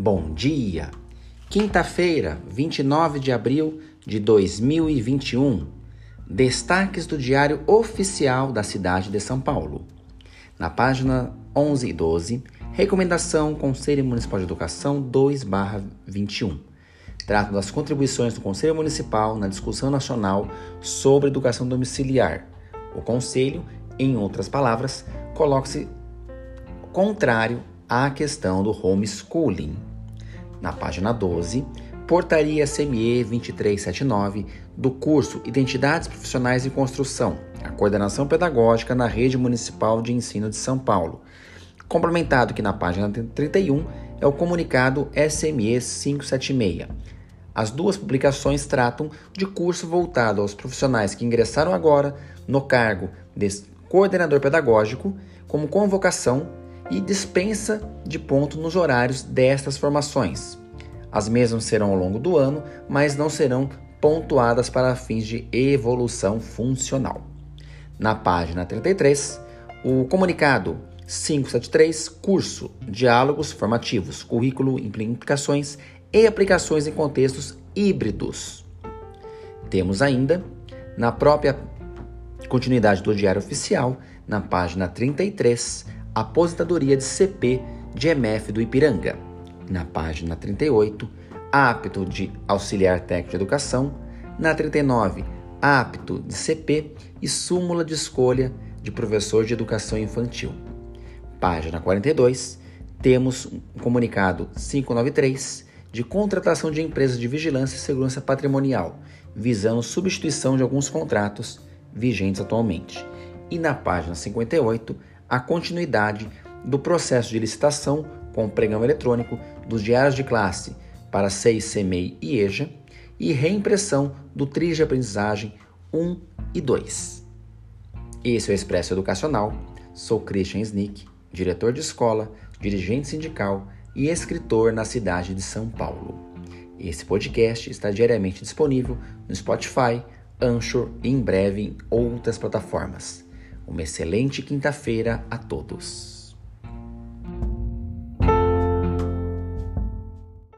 Bom dia! Quinta-feira, 29 de abril de 2021. Destaques do Diário Oficial da cidade de São Paulo. Na página 11 e 12, Recomendação Conselho Municipal de Educação 2/21. Trata das contribuições do Conselho Municipal na discussão nacional sobre educação domiciliar. O Conselho, em outras palavras, coloca-se contrário à questão do homeschooling. Na página 12, Portaria SME 2379 do curso Identidades Profissionais em Construção, a coordenação pedagógica na Rede Municipal de Ensino de São Paulo. Complementado que na página 31 é o comunicado SME 576. As duas publicações tratam de curso voltado aos profissionais que ingressaram agora no cargo de coordenador pedagógico, como convocação e dispensa de ponto nos horários destas formações. As mesmas serão ao longo do ano, mas não serão pontuadas para fins de evolução funcional. Na página 33, o comunicado 573, curso Diálogos Formativos, Currículo, Implicações e Aplicações em Contextos Híbridos. Temos ainda, na própria continuidade do Diário Oficial, na página 33, aposentadoria de CP de MF do Ipiranga. Na página 38, apto de auxiliar técnico de educação. Na 39, apto de CP e súmula de escolha de professor de educação infantil. Página 42, temos um comunicado 593 de contratação de empresas de vigilância e segurança patrimonial, visando substituição de alguns contratos vigentes atualmente. E na página 58, a continuidade do processo de licitação com o pregão eletrônico dos diários de classe para 6 CMEI e EJA e reimpressão do TRIS de aprendizagem 1 e 2. Esse é o Expresso Educacional. Sou Christian Snick, diretor de escola, dirigente sindical e escritor na cidade de São Paulo. Esse podcast está diariamente disponível no Spotify, Anchor e em breve em outras plataformas. Uma excelente quinta-feira a todos.